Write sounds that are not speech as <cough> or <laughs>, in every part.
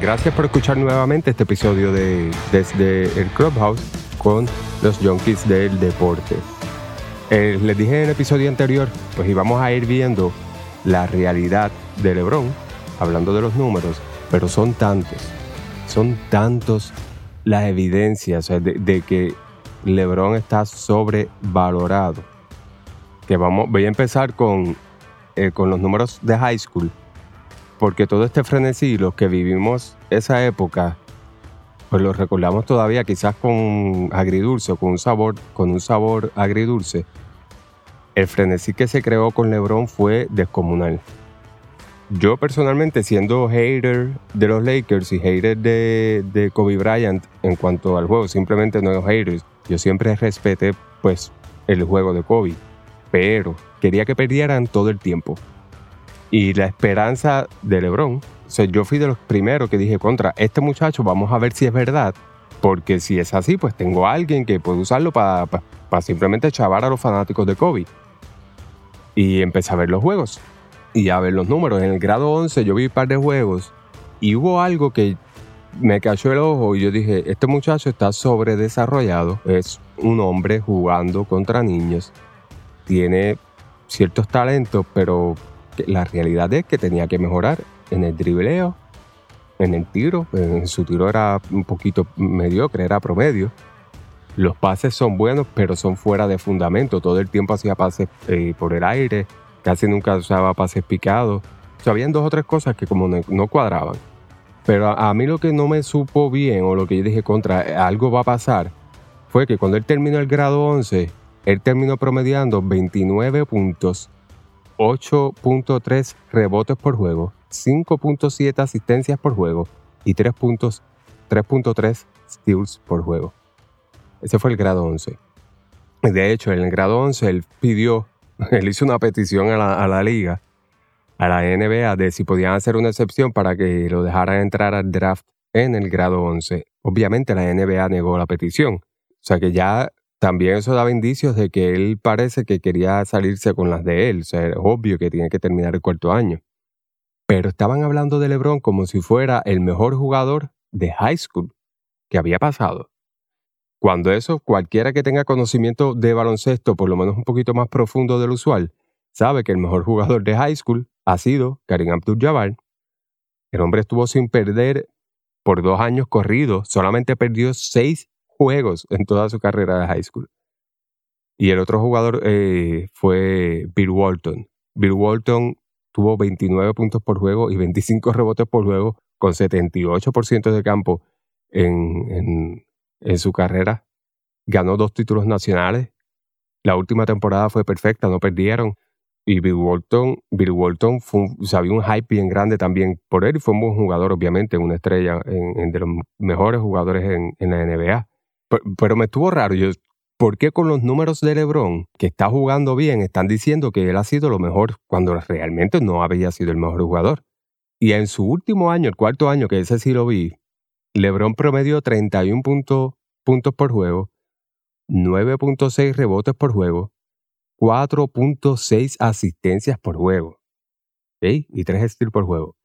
Gracias por escuchar nuevamente este episodio de Desde el Clubhouse con los Junkies del Deporte. Eh, les dije en el episodio anterior, pues íbamos a ir viendo la realidad de LeBron, hablando de los números, pero son tantos, son tantos las evidencias de, que LeBron está sobrevalorado. Que vamos, voy a empezar con, eh, con los números de high school porque todo este frenesí, los que vivimos esa época, pues lo recordamos todavía quizás con agridulce con un sabor, con un sabor agridulce. El frenesí que se creó con LeBron fue descomunal. Yo personalmente, siendo hater de los Lakers y hater de, Kobe Bryant en cuanto al juego, simplemente no es haters. Yo siempre respeté pues el juego de Kobe, pero quería que perdieran todo el tiempo y la esperanza de LeBron. O yo fui de los primeros que dije contra este muchacho, vamos a ver si es verdad, porque si es así, pues tengo a alguien que puede usarlo para, simplemente chavar a los fanáticos de Kobe. Y empecé a ver los juegos y a ver los números. En el grado 11 yo vi un par de juegos y hubo algo que me cayó el ojo y yo dije, este muchacho está sobredesarrollado, es un hombre jugando contra niños, tiene ciertos talentos, pero la realidad es que tenía que mejorar en el dribleo, en el tiro. En su tiro era un poquito mediocre, era promedio. Los pases son buenos, pero son fuera de fundamento. Todo el tiempo hacía pases eh, por el aire, casi nunca usaba pases picados. O sea, habían dos o tres cosas que como no, cuadraban. Pero a, mí lo que no me supo bien, o lo que yo dije contra, algo va a pasar, fue que cuando él terminó el grado 11, él terminó promediando 29 puntos 8.3 rebotes por juego, 5.7 asistencias por juego y 3.3 steals por juego. Ese fue el grado 11. De hecho, en el grado 11 él pidió, <laughs> él hizo una petición a la, a la liga, a la NBA, de si podían hacer una excepción para que lo dejaran entrar al draft en el grado 11. Obviamente la NBA negó la petición. O sea que ya también eso daba indicios de que él parece que quería salirse con las de él, o sea, es obvio que tiene que terminar el cuarto año. Pero estaban hablando de LeBron como si fuera el mejor jugador de high school que había pasado. Cuando eso, cualquiera que tenga conocimiento de baloncesto, por lo menos un poquito más profundo del usual, sabe que el mejor jugador de high school ha sido Karim Abdul-Jabbar. El hombre estuvo sin perder por dos años corridos, solamente perdió seis juegos en toda su carrera de high school. Y el otro jugador eh, fue Bill Walton. Bill Walton tuvo 29 puntos por juego y 25 rebotes por juego con 78% de campo en, en, su carrera. Ganó dos títulos nacionales. La última temporada fue perfecta, no perdieron. Y Bill Walton, Bill Walton fue, había un hype bien grande también por él y fue un buen jugador, obviamente, una estrella, en, de los mejores jugadores en, en la NBA. Pero, me estuvo raro. Yo, ¿Por qué con los números de LeBron, que está jugando bien, están diciendo que él ha sido lo mejor cuando realmente no había sido el mejor jugador? Y en su último año, el cuarto año, que ese sí lo vi, LeBron promedió 31 puntos por juego, 9.6 rebotes por juego, 4.6 asistencias por juego y 3 steals por juego.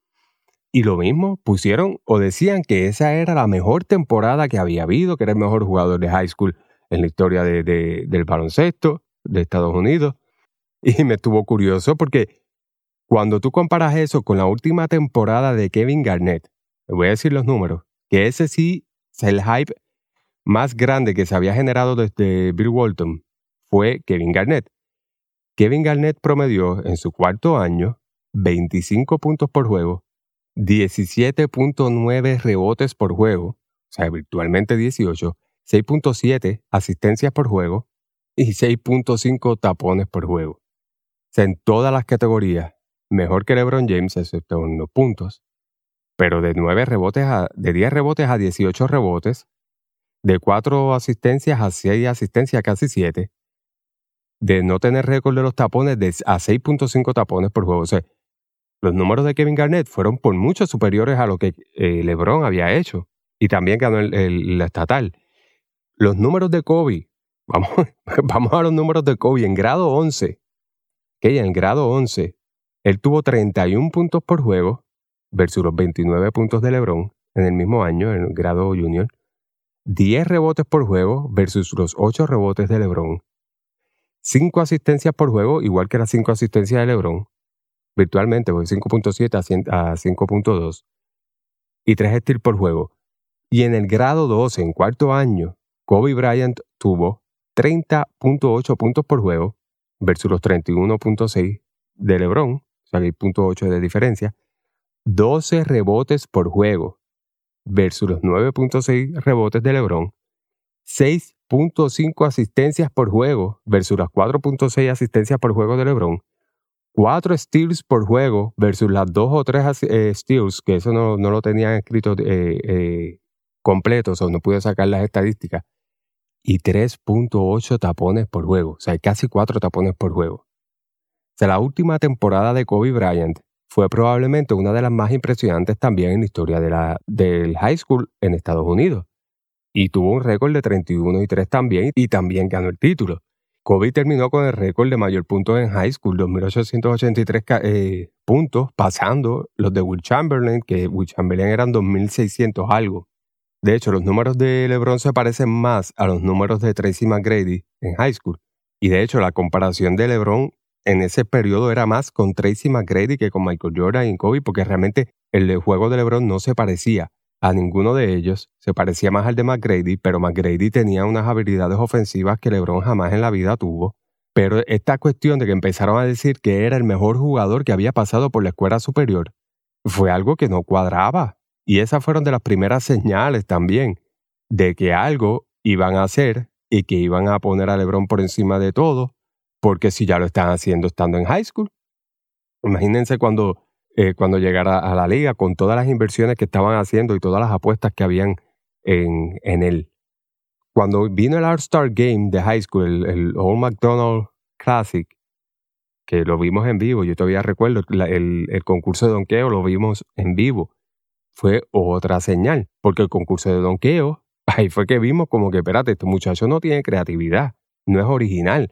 Y lo mismo, pusieron o decían que esa era la mejor temporada que había habido, que era el mejor jugador de high school en la historia de, del baloncesto de Estados Unidos. Y me estuvo curioso porque cuando tú comparas eso con la última temporada de Kevin Garnett, te voy a decir los números, que ese sí es el hype más grande que se había generado desde Bill Walton, fue Kevin Garnett. Kevin Garnett promedió en su cuarto año 25 puntos por juego, 17.9 rebotes por juego, o sea, virtualmente 18, 6.7 asistencias por juego y 6.5 tapones por juego. O sea, en todas las categorías, mejor que LeBron James, excepto en puntos, pero de 9 rebotes a, de 10 rebotes a 18 rebotes, de 4 asistencias a 6 asistencias, casi 7, de no tener récord de los tapones a 6.5 tapones por juego. O sea, los números de Kevin Garnett fueron por mucho superiores a lo que eh, LeBron había hecho. Y también ganó el, la estatal. Los números de Kobe, <laughs> vamos, vamos a los números de Kobe en grado 11. Que en grado 11, él tuvo 31 puntos por juego versus los 29 puntos de LeBron en el mismo año, en el grado junior, 10 rebotes por juego versus los 8 rebotes de LeBron, 5 asistencias por juego, igual que las 5 asistencias de LeBron, virtualmente, porque 5.7 a 5.2, y 3 steals por juego. Y en el grado 12, en cuarto año, Kobe Bryant tuvo 30.8 puntos por juego versus los 31.6 de LeBron, o sea, hay .8 de diferencia, 12 rebotes por juego versus los 9.6 rebotes de LeBron, 6.5 asistencias por juego versus las 4.6 asistencias por juego de LeBron, 4 steals por juego versus las 2 o 3 eh, steals, que eso no, lo tenían escrito eh, eh, completo, o no pude sacar las estadísticas, y 3.8 tapones por juego, o sea, hay casi 4 tapones por juego. O sea, la última temporada de Kobe Bryant fue probablemente una de las más impresionantes también en la historia de la, del high school en Estados Unidos. Y tuvo un récord de 31 y 3 también, y también ganó el título. Kobe terminó con el récord de mayor puntos en high school, 2.883 eh, puntos, pasando los de Will Chamberlain, que Will Chamberlain eran 2.600 algo. De hecho, los números de LeBron se parecen más a los números de Tracy McGrady en high school. Y de hecho, la comparación de LeBron en ese periodo era más con Tracy McGrady que con Michael Jordan y Kobe, porque realmente el juego de LeBron no se parecía a ninguno de ellos, se parecía más al de McGrady, pero McGrady tenía unas habilidades ofensivas que LeBron jamás en la vida tuvo. Pero esta cuestión de que empezaron a decir que era el mejor jugador que había pasado por la escuela superior fue algo que no cuadraba. Y esas fueron de las primeras señales también de que algo iban a hacer y que iban a poner a LeBron por encima de todo porque si ya lo están haciendo estando en high school. Imagínense cuando, eh, cuando llegara a la liga con todas las inversiones que estaban haciendo y todas las apuestas que habían en, en él. Cuando vino el All-Star Game de high school, el, Old McDonald Classic, que lo vimos en vivo, yo todavía recuerdo el, el concurso de donqueo, lo vimos en vivo. Fue otra señal, porque el concurso de donqueo, <laughs> ahí fue que vimos como que, espérate, este muchacho no tiene creatividad, no es original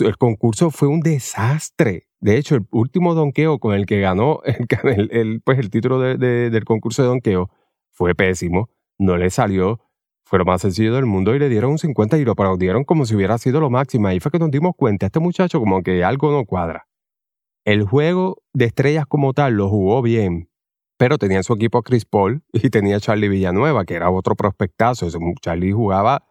el concurso fue un desastre. De hecho, el último donqueo con el que ganó el, pues el título del concurso de donqueo fue pésimo. No le salió. Fue lo más sencillo del mundo y le dieron un 50 y lo aplaudieron como si hubiera sido lo máximo. Ahí fue que nos dimos cuenta, este muchacho como que algo no cuadra. El juego de estrellas como tal lo jugó bien, pero tenía en su equipo a Chris Paul y tenía a Charlie Villanueva, que era otro prospectazo. Charlie jugaba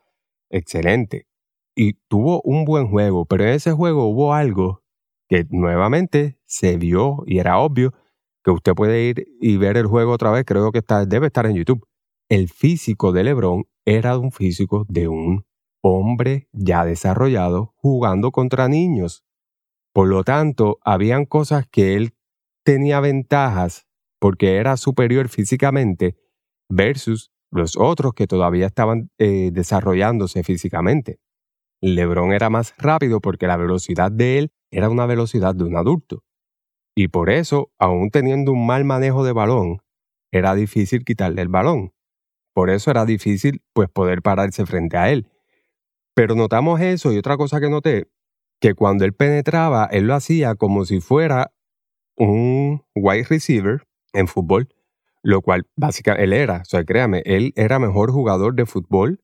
excelente y tuvo un buen juego, pero en ese juego hubo algo que nuevamente se vio y era obvio que usted puede ir y ver el juego otra vez, creo que está, debe estar en YouTube. El físico de LeBron era un físico de un hombre ya desarrollado jugando contra niños. Por lo tanto, habían cosas que él tenía ventajas porque era superior físicamente versus los otros que todavía estaban eh, desarrollándose físicamente. LeBron era más rápido porque la velocidad de él era una velocidad de un adulto. Y por eso, aún teniendo un mal manejo de balón, era difícil quitarle el balón. Por eso era difícil pues poder pararse frente a él. Pero notamos eso y otra cosa que noté, que cuando él penetraba, él lo hacía como si fuera un wide receiver en fútbol, lo cual básicamente él era, o sea, créame, él era mejor jugador de fútbol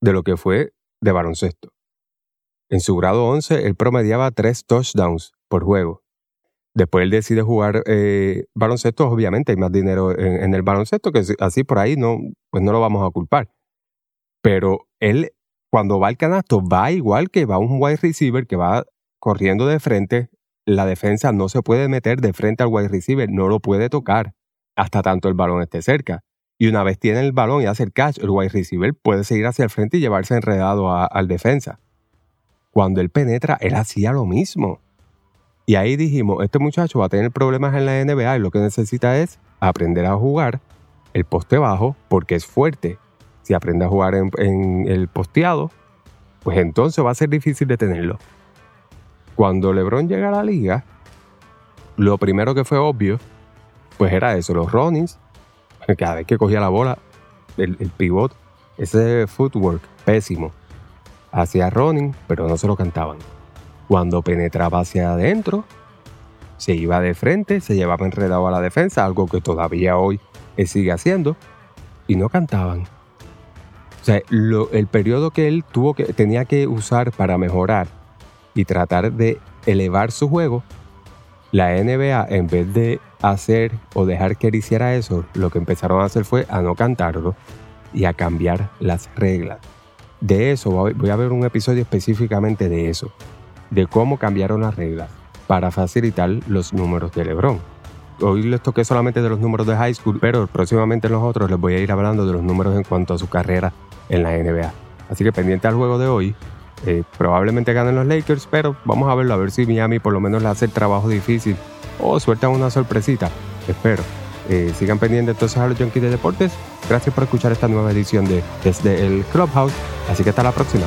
de lo que fue de baloncesto. En su grado 11, él promediaba tres touchdowns por juego. Después él decide jugar eh, baloncesto, obviamente hay más dinero en, el baloncesto, que así por ahí no, pues no lo vamos a culpar. Pero él, cuando va al canasto, va igual que va un wide receiver que va corriendo de frente. La defensa no se puede meter de frente al wide receiver, no lo puede tocar hasta tanto el balón esté cerca. Y una vez tiene el balón y hace el catch, el wide receiver puede seguir hacia el frente y llevarse enredado al defensa cuando él penetra, él hacía lo mismo. Y ahí dijimos, este muchacho va a tener problemas en la NBA y lo que necesita es aprender a jugar el poste bajo porque es fuerte. Si aprende a jugar en, el posteado, pues entonces va a ser difícil de tenerlo. Cuando LeBron llega a la liga, lo primero que fue obvio, pues era eso, los runnings, cada vez que cogía la bola, el, el pivot, ese footwork pésimo. Hacía running, pero no se lo cantaban. Cuando penetraba hacia adentro, se iba de frente, se llevaba enredado a la defensa, algo que todavía hoy sigue haciendo. y no cantaban. O sea, el periodo que él tuvo que, tenía que usar para mejorar y tratar de elevar su juego, la NBA, en vez de hacer o dejar que él hiciera eso, lo que empezaron a hacer fue a no cantarlo y a cambiar las reglas. De eso voy a ver un episodio específicamente de eso, de cómo cambiaron las reglas para facilitar los números de LeBron. Hoy les toqué solamente de los números de high school, pero próximamente en los otros les voy a ir hablando de los números en cuanto a su carrera en la NBA. Así que pendiente al juego de hoy, eh, probablemente ganen los Lakers, pero vamos a verlo, a ver si Miami por lo menos le hace el trabajo difícil o suelta una sorpresita. Espero. Eh, sigan pendientes entonces a los Junkies de Deportes. Gracias por escuchar esta nueva edición de Desde el Clubhouse. Así que hasta la próxima.